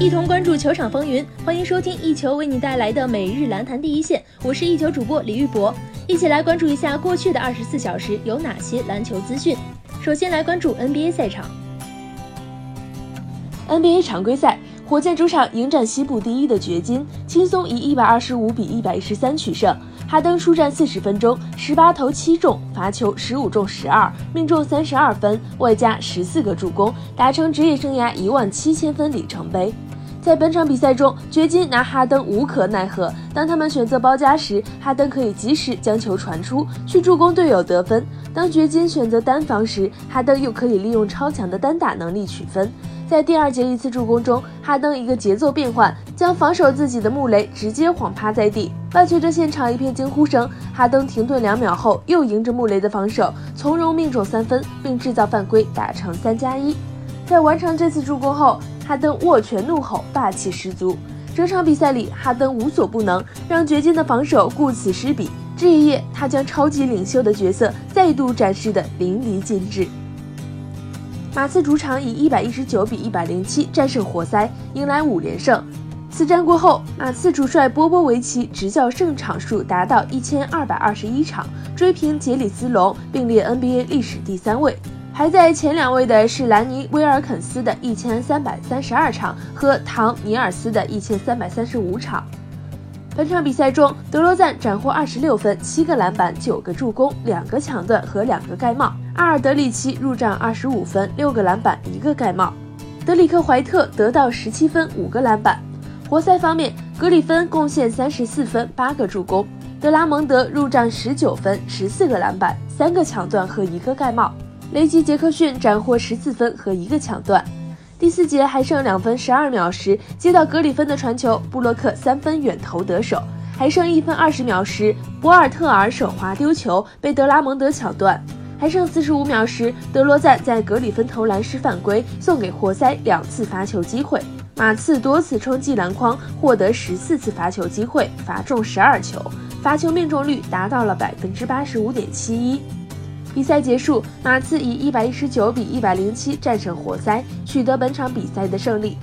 一同关注球场风云，欢迎收听一球为你带来的每日篮坛第一线，我是一球主播李玉博，一起来关注一下过去的二十四小时有哪些篮球资讯。首先来关注 NBA 赛场，NBA 常规赛，火箭主场迎战西部第一的掘金，轻松以一百二十五比一百一十三取胜。哈登出战四十分钟，十八投七中，罚球十五中十二，命中三十二分，外加十四个助攻，达成职业生涯一万七千分里程碑。在本场比赛中，掘金拿哈登无可奈何。当他们选择包夹时，哈登可以及时将球传出去助攻队友得分；当掘金选择单防时，哈登又可以利用超强的单打能力取分。在第二节一次助攻中，哈登一个节奏变换，将防守自己的穆雷直接晃趴在地，伴随着现场一片惊呼声。哈登停顿两秒后，又迎着穆雷的防守，从容命中三分，并制造犯规，打成三加一。在完成这次助攻后，哈登握拳怒吼，霸气十足。整场比赛里，哈登无所不能，让掘金的防守顾此失彼。这一夜，他将超级领袖的角色再度展示的淋漓尽致。马刺主场以一百一十九比一百零七战胜活塞，迎来五连胜。此战过后，马刺主帅波波维奇执教胜场数达到一千二百二十一场，追平杰里斯隆，并列 NBA 历史第三位。排在前两位的是兰尼·威尔肯斯的一千三百三十二场和唐·尼尔斯的一千三百三十五场。本场比赛中，德罗赞斩获二十六分、七个篮板、九个助攻、两个抢断和两个盖帽；阿尔德里奇入账二十五分、六个篮板、一个盖帽；德里克·怀特得到十七分、五个篮板。活塞方面，格里芬贡献三十四分、八个助攻；德拉蒙德入账十九分、十四个篮板、三个抢断和一个盖帽。雷吉·杰克逊斩获十四分和一个抢断。第四节还剩两分十二秒时，接到格里芬的传球，布洛克三分远投得手。还剩一分二十秒时，博尔特尔手滑丢球，被德拉蒙德抢断。还剩四十五秒时，德罗赞在格里芬投篮时犯规，送给活塞两次罚球机会。马刺多次冲击篮筐，获得十四次罚球机会，罚中十二球，罚球命中率达到了百分之八十五点七一。比赛结束，马刺以一百一十九比一百零七战胜活塞，取得本场比赛的胜利。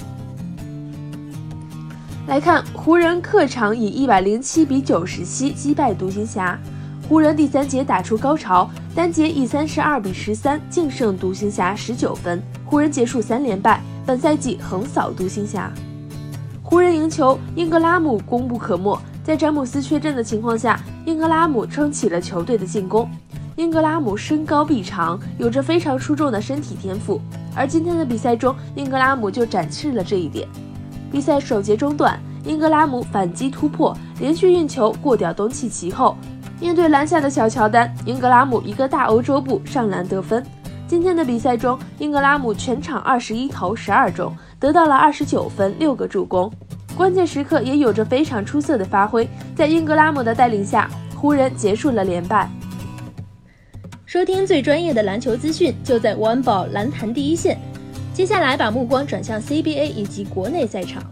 来看湖人客场以一百零七比九十七击败独行侠，湖人第三节打出高潮，单节以三十二比十三净胜独行侠十九分，湖人结束三连败，本赛季横扫独行侠。湖人赢球，英格拉姆功不可没，在詹姆斯缺阵的情况下，英格拉姆撑起了球队的进攻。英格拉姆身高臂长，有着非常出众的身体天赋，而今天的比赛中，英格拉姆就展示了这一点。比赛首节中段，英格拉姆反击突破，连续运球过掉东契奇后，面对篮下的小乔丹，英格拉姆一个大欧洲步上篮得分。今天的比赛中，英格拉姆全场二十一投十二中，得到了二十九分六个助攻，关键时刻也有着非常出色的发挥。在英格拉姆的带领下，湖人结束了连败。收听最专业的篮球资讯，就在晚宝篮坛第一线。接下来把目光转向 CBA 以及国内赛场。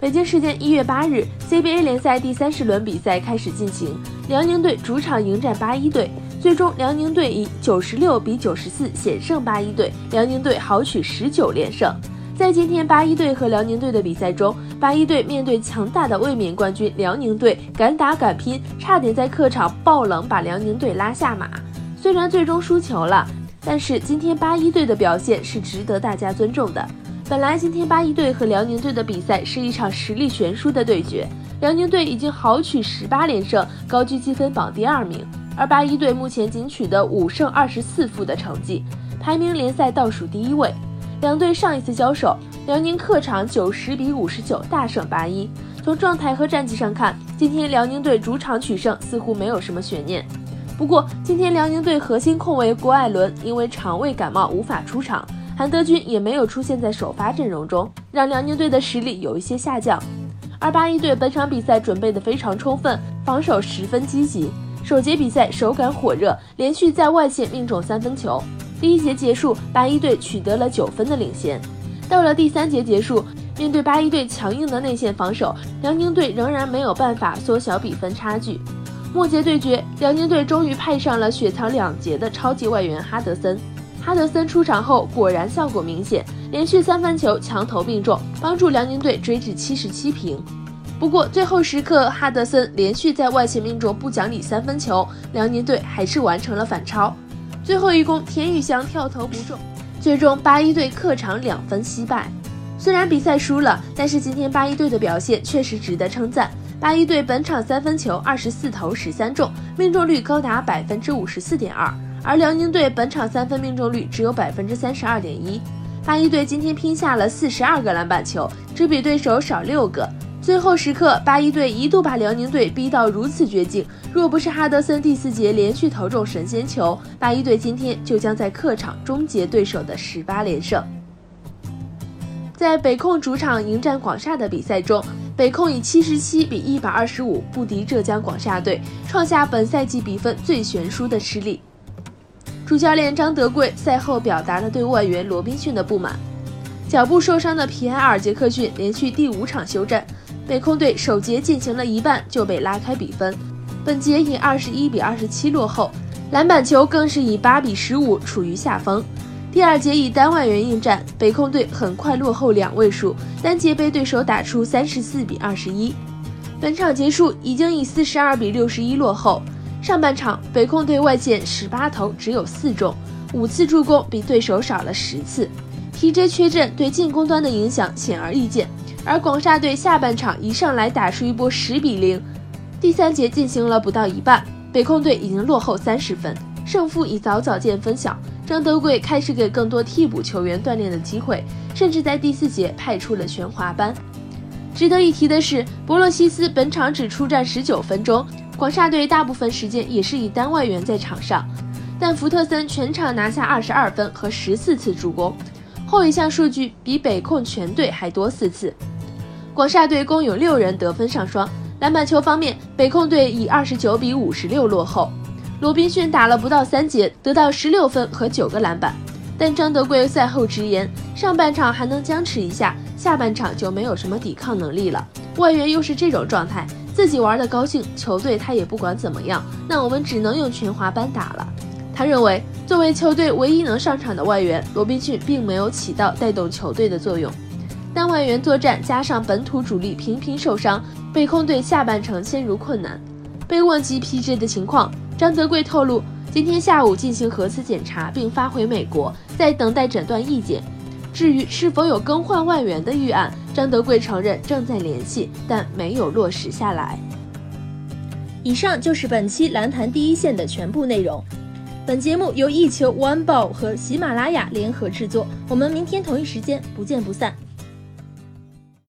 北京时间一月八日，CBA 联赛第三十轮比赛开始进行，辽宁队主场迎战八一队，最终辽宁队以九十六比九十四险胜八一队，辽宁队豪取十九连胜。在今天八一队和辽宁队的比赛中，八一队面对强大的卫冕冠军辽宁队，敢打敢拼，差点在客场爆冷把辽宁队拉下马。虽然最终输球了，但是今天八一队的表现是值得大家尊重的。本来今天八一队和辽宁队的比赛是一场实力悬殊的对决，辽宁队已经豪取十八连胜，高居积分榜第二名，而八一队目前仅取得五胜二十四负的成绩，排名联赛倒数第一位。两队上一次交手，辽宁客场九十比五十九大胜八一。从状态和战绩上看，今天辽宁队主场取胜似乎没有什么悬念。不过，今天辽宁队核心控卫郭艾伦因为肠胃感冒无法出场，韩德君也没有出现在首发阵容中，让辽宁队的实力有一些下降。而八一队本场比赛准备的非常充分，防守十分积极，首节比赛手感火热，连续在外线命中三分球。第一节结束，八一队取得了九分的领先。到了第三节结束，面对八一队强硬的内线防守，辽宁队仍然没有办法缩小比分差距。末节对决，辽宁队终于派上了雪藏两节的超级外援哈德森。哈德森出场后果然效果明显，连续三分球强投命中，帮助辽宁队追至七十七平。不过最后时刻，哈德森连续在外线命中不讲理三分球，辽宁队还是完成了反超。最后一攻，田宇翔跳投不中，最终八一队客场两分惜败。虽然比赛输了，但是今天八一队的表现确实值得称赞。八一队本场三分球二十四投十三中，命中率高达百分之五十四点二，而辽宁队本场三分命中率只有百分之三十二点一。八一队今天拼下了四十二个篮板球，只比对手少六个。最后时刻，八一队一度把辽宁队逼到如此绝境，若不是哈德森第四节连续投中神仙球，八一队今天就将在客场终结对手的十八连胜。在北控主场迎战广厦的比赛中。北控以七十七比一百二十五不敌浙江广厦队，创下本赛季比分最悬殊的失利。主教练张德贵赛后表达了对外援罗宾逊的不满。脚部受伤的皮埃尔·杰克逊连续第五场休战，北控队首节进行了一半就被拉开比分，本节以二十一比二十七落后，篮板球更是以八比十五处于下风。第二节以单外援应战，北控队很快落后两位数，单节被对手打出三十四比二十一。本场结束已经以四十二比六十一落后。上半场北控队外线十八投只有四中，五次助攻比对手少了十次，TJ 缺阵对进攻端的影响显而易见。而广厦队下半场一上来打出一波十比零，第三节进行了不到一半，北控队已经落后三十分，胜负已早早见分晓。张德贵开始给更多替补球员锻炼的机会，甚至在第四节派出了全华班。值得一提的是，博洛西斯本场只出战十九分钟，广厦队大部分时间也是以单外援在场上，但福特森全场拿下二十二分和十四次助攻，后一项数据比北控全队还多四次。广厦队共有六人得分上双，篮板球方面，北控队以二十九比五十六落后。罗宾逊打了不到三节，得到十六分和九个篮板。但张德贵赛后直言，上半场还能僵持一下，下半场就没有什么抵抗能力了。外援又是这种状态，自己玩的高兴，球队他也不管怎么样，那我们只能用全华班打了。他认为，作为球队唯一能上场的外援，罗宾逊并没有起到带动球队的作用。单外援作战加上本土主力频频受伤，被控队下半程陷入困难。被问及 PJ 的情况。张德贵透露，今天下午进行核磁检查，并发回美国，在等待诊断意见。至于是否有更换外援的预案，张德贵承认正在联系，但没有落实下来。以上就是本期篮坛第一线的全部内容。本节目由一球 One Ball 和喜马拉雅联合制作，我们明天同一时间不见不散。